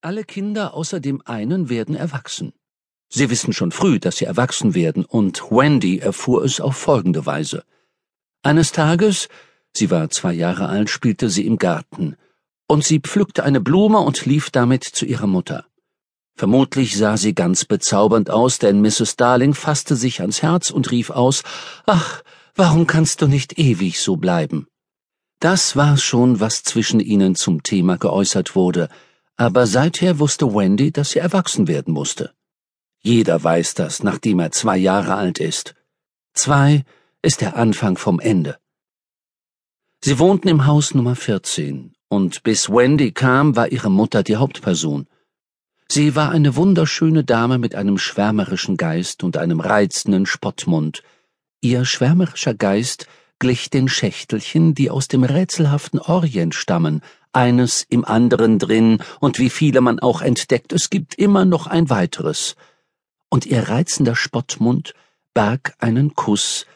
Alle Kinder außer dem einen werden erwachsen. Sie wissen schon früh, dass sie erwachsen werden, und Wendy erfuhr es auf folgende Weise. Eines Tages, sie war zwei Jahre alt, spielte sie im Garten, und sie pflückte eine Blume und lief damit zu ihrer Mutter. Vermutlich sah sie ganz bezaubernd aus, denn Mrs. Darling fasste sich ans Herz und rief aus Ach, warum kannst du nicht ewig so bleiben? Das war schon, was zwischen ihnen zum Thema geäußert wurde, aber seither wusste Wendy, dass sie erwachsen werden musste. Jeder weiß das, nachdem er zwei Jahre alt ist. Zwei ist der Anfang vom Ende. Sie wohnten im Haus Nummer 14, und bis Wendy kam, war ihre Mutter die Hauptperson. Sie war eine wunderschöne Dame mit einem schwärmerischen Geist und einem reizenden Spottmund. Ihr schwärmerischer Geist glich den Schächtelchen, die aus dem rätselhaften Orient stammen, eines im anderen drin, und wie viele man auch entdeckt, es gibt immer noch ein weiteres. Und ihr reizender Spottmund barg einen Kuss,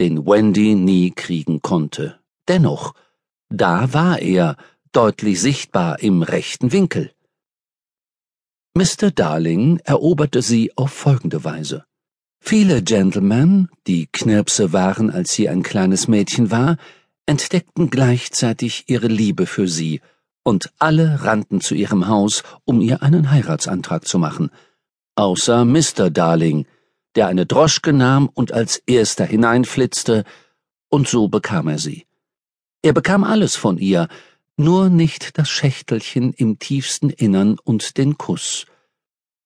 den Wendy nie kriegen konnte. Dennoch, da war er, deutlich sichtbar im rechten Winkel. Mr. Darling eroberte sie auf folgende Weise. Viele Gentlemen, die Knirpse waren, als sie ein kleines Mädchen war, entdeckten gleichzeitig ihre Liebe für sie, und alle rannten zu ihrem Haus, um ihr einen Heiratsantrag zu machen, außer Mr. Darling, der eine Droschke nahm und als erster hineinflitzte, und so bekam er sie. Er bekam alles von ihr, nur nicht das Schächtelchen im tiefsten Innern und den Kuss.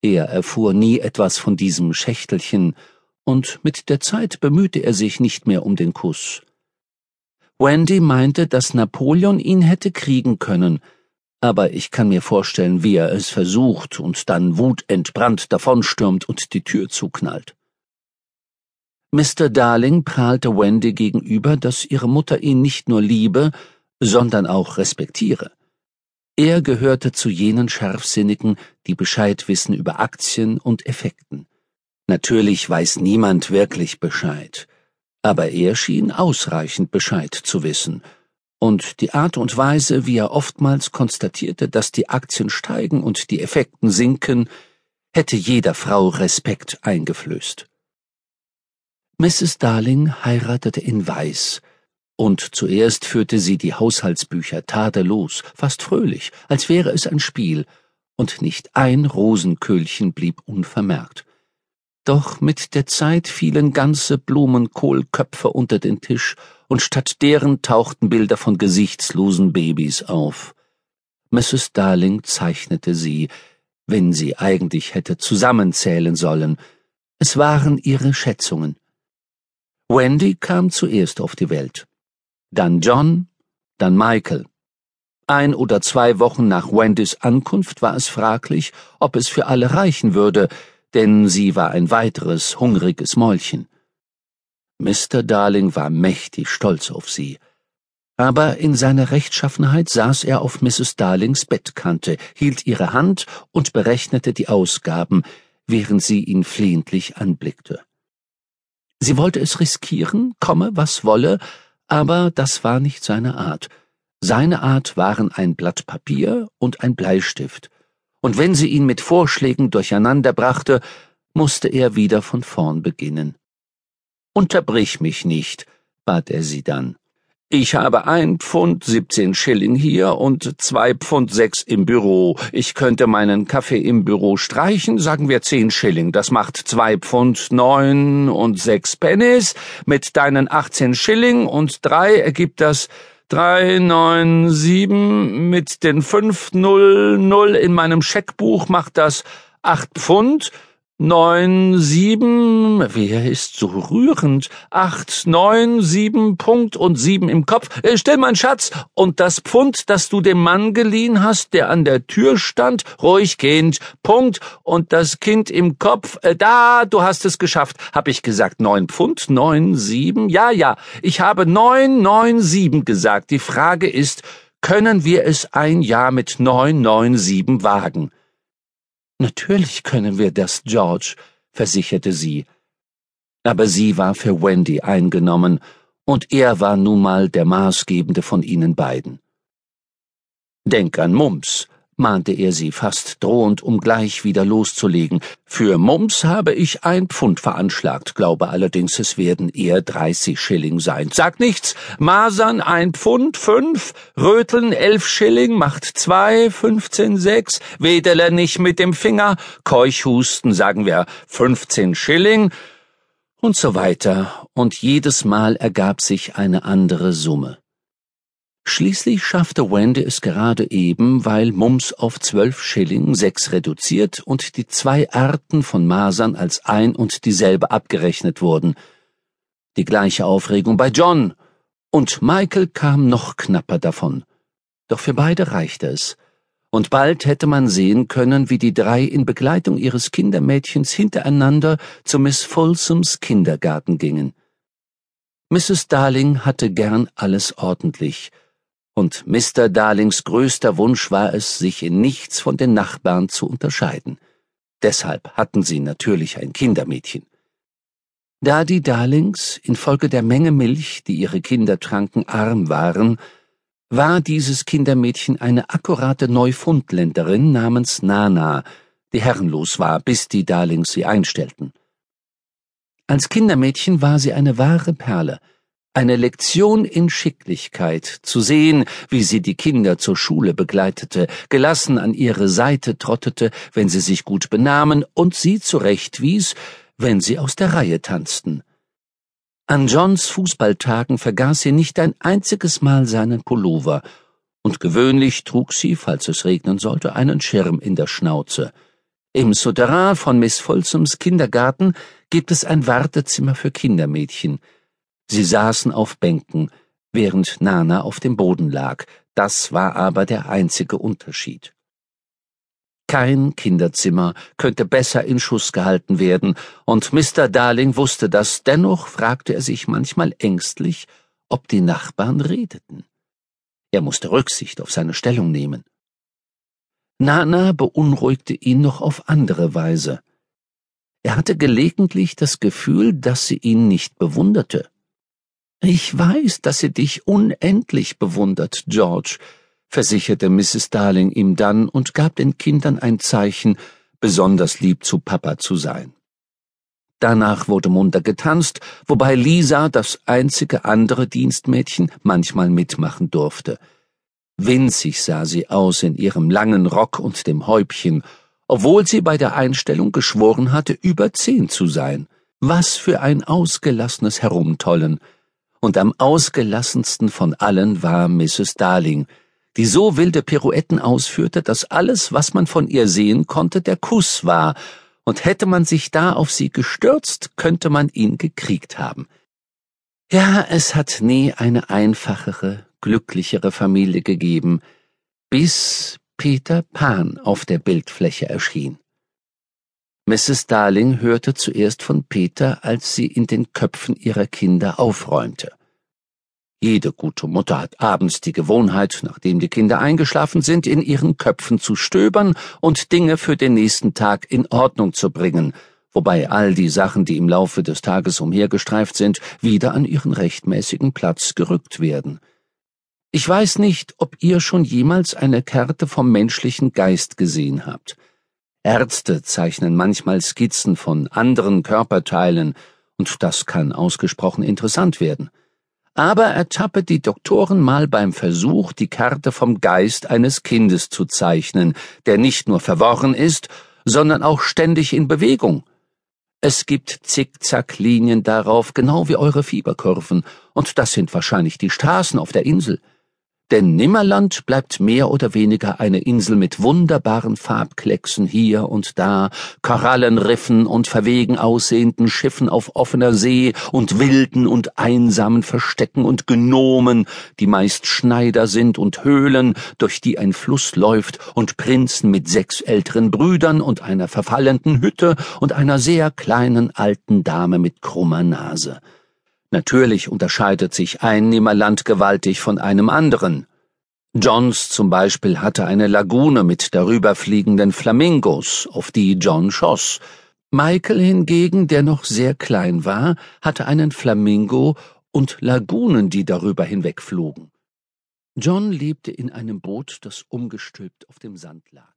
Er erfuhr nie etwas von diesem Schächtelchen, und mit der Zeit bemühte er sich nicht mehr um den Kuss. Wendy meinte, dass Napoleon ihn hätte kriegen können, aber ich kann mir vorstellen, wie er es versucht und dann wutentbrannt davonstürmt und die Tür zuknallt. Mr. Darling prahlte Wendy gegenüber, dass ihre Mutter ihn nicht nur liebe, sondern auch respektiere. Er gehörte zu jenen Scharfsinnigen, die Bescheid wissen über Aktien und Effekten. Natürlich weiß niemand wirklich Bescheid aber er schien ausreichend Bescheid zu wissen, und die Art und Weise, wie er oftmals konstatierte, dass die Aktien steigen und die Effekten sinken, hätte jeder Frau Respekt eingeflößt. Mrs. Darling heiratete in Weiß, und zuerst führte sie die Haushaltsbücher tadellos, fast fröhlich, als wäre es ein Spiel, und nicht ein Rosenköhlchen blieb unvermerkt. Doch mit der Zeit fielen ganze Blumenkohlköpfe unter den Tisch, und statt deren tauchten Bilder von gesichtslosen Babys auf. Mrs. Darling zeichnete sie, wenn sie eigentlich hätte zusammenzählen sollen. Es waren ihre Schätzungen. Wendy kam zuerst auf die Welt. Dann John, dann Michael. Ein oder zwei Wochen nach Wendys Ankunft war es fraglich, ob es für alle reichen würde, denn sie war ein weiteres hungriges Mäulchen. Mr. Darling war mächtig stolz auf sie. Aber in seiner Rechtschaffenheit saß er auf Mrs. Darlings Bettkante, hielt ihre Hand und berechnete die Ausgaben, während sie ihn flehentlich anblickte. Sie wollte es riskieren, komme, was wolle, aber das war nicht seine Art. Seine Art waren ein Blatt Papier und ein Bleistift, und wenn sie ihn mit Vorschlägen durcheinanderbrachte, musste er wieder von vorn beginnen. Unterbrich mich nicht, bat er sie dann. Ich habe ein Pfund siebzehn Schilling hier und zwei Pfund sechs im Büro. Ich könnte meinen Kaffee im Büro streichen, sagen wir zehn Schilling. Das macht zwei Pfund neun und sechs Pennies. Mit deinen achtzehn Schilling und drei ergibt das drei neun sieben mit den fünf null null in meinem Scheckbuch macht das acht Pfund neun sieben wer ist so rührend? Acht neun sieben Punkt und sieben im Kopf. Äh, still mein Schatz. Und das Pfund das du dem Mann geliehen hast der an der Tür stand ruhig Kind. Punkt. Und das Kind im Kopf äh, da du hast es geschafft. Hab ich gesagt neun Pfund neun sieben? Ja ja. Ich habe neun neun sieben gesagt. Die Frage ist können wir es ein Jahr mit neun neun sieben wagen Natürlich können wir das, George, versicherte sie. Aber sie war für Wendy eingenommen, und er war nun mal der Maßgebende von ihnen beiden. Denk an Mumps, mahnte er sie fast drohend, um gleich wieder loszulegen. Für Mums habe ich ein Pfund veranschlagt, glaube allerdings, es werden eher dreißig Schilling sein. Sag nichts. Masern ein Pfund, fünf, Röteln elf Schilling, macht zwei, fünfzehn, sechs, Wedele nicht mit dem Finger, Keuchhusten, sagen wir fünfzehn Schilling, und so weiter, und jedes Mal ergab sich eine andere Summe. Schließlich schaffte Wendy es gerade eben, weil Mums auf zwölf Schilling sechs reduziert und die zwei Arten von Masern als ein und dieselbe abgerechnet wurden. Die gleiche Aufregung bei John, und Michael kam noch knapper davon. Doch für beide reichte es, und bald hätte man sehen können, wie die drei in Begleitung ihres Kindermädchens hintereinander zu Miss Folsoms Kindergarten gingen. Mrs. Darling hatte gern alles ordentlich, und Mr. Darlings größter Wunsch war es, sich in nichts von den Nachbarn zu unterscheiden. Deshalb hatten sie natürlich ein Kindermädchen. Da die Darlings infolge der Menge Milch, die ihre Kinder tranken, arm waren, war dieses Kindermädchen eine akkurate Neufundländerin namens Nana, die herrenlos war, bis die Darlings sie einstellten. Als Kindermädchen war sie eine wahre Perle, eine Lektion in Schicklichkeit, zu sehen, wie sie die Kinder zur Schule begleitete, gelassen an ihre Seite trottete, wenn sie sich gut benahmen, und sie zurechtwies, wenn sie aus der Reihe tanzten. An Johns Fußballtagen vergaß sie nicht ein einziges Mal seinen Pullover, und gewöhnlich trug sie, falls es regnen sollte, einen Schirm in der Schnauze. Im Souterrain von Miss Folsoms Kindergarten gibt es ein Wartezimmer für Kindermädchen, Sie saßen auf Bänken, während Nana auf dem Boden lag, das war aber der einzige Unterschied. Kein Kinderzimmer könnte besser in Schuss gehalten werden, und Mr. Darling wusste das, dennoch fragte er sich manchmal ängstlich, ob die Nachbarn redeten. Er musste Rücksicht auf seine Stellung nehmen. Nana beunruhigte ihn noch auf andere Weise. Er hatte gelegentlich das Gefühl, dass sie ihn nicht bewunderte. Ich weiß, dass sie dich unendlich bewundert, George, versicherte Mrs. Darling ihm dann und gab den Kindern ein Zeichen, besonders lieb zu Papa zu sein. Danach wurde munter getanzt, wobei Lisa, das einzige andere Dienstmädchen, manchmal mitmachen durfte. Winzig sah sie aus in ihrem langen Rock und dem Häubchen, obwohl sie bei der Einstellung geschworen hatte, über zehn zu sein. Was für ein ausgelassenes Herumtollen und am ausgelassensten von allen war Mrs. Darling, die so wilde Pirouetten ausführte, dass alles, was man von ihr sehen konnte, der Kuss war, und hätte man sich da auf sie gestürzt, könnte man ihn gekriegt haben. Ja, es hat nie eine einfachere, glücklichere Familie gegeben, bis Peter Pan auf der Bildfläche erschien. Mrs. Darling hörte zuerst von Peter, als sie in den Köpfen ihrer Kinder aufräumte. Jede gute Mutter hat abends die Gewohnheit, nachdem die Kinder eingeschlafen sind, in ihren Köpfen zu stöbern und Dinge für den nächsten Tag in Ordnung zu bringen, wobei all die Sachen, die im Laufe des Tages umhergestreift sind, wieder an ihren rechtmäßigen Platz gerückt werden. Ich weiß nicht, ob ihr schon jemals eine Karte vom menschlichen Geist gesehen habt. Ärzte zeichnen manchmal Skizzen von anderen Körperteilen, und das kann ausgesprochen interessant werden. Aber ertappe die Doktoren mal beim Versuch, die Karte vom Geist eines Kindes zu zeichnen, der nicht nur verworren ist, sondern auch ständig in Bewegung. Es gibt Zickzacklinien darauf, genau wie eure Fieberkurven, und das sind wahrscheinlich die Straßen auf der Insel denn Nimmerland bleibt mehr oder weniger eine Insel mit wunderbaren Farbklecksen hier und da, Korallenriffen und verwegen aussehenden Schiffen auf offener See und wilden und einsamen Verstecken und Gnomen, die meist Schneider sind und Höhlen, durch die ein Fluss läuft und Prinzen mit sechs älteren Brüdern und einer verfallenden Hütte und einer sehr kleinen alten Dame mit krummer Nase. Natürlich unterscheidet sich ein Nimmerland gewaltig von einem anderen. Johns zum Beispiel hatte eine Lagune mit darüber fliegenden Flamingos, auf die John schoss. Michael hingegen, der noch sehr klein war, hatte einen Flamingo und Lagunen, die darüber hinwegflogen. John lebte in einem Boot, das umgestülpt auf dem Sand lag.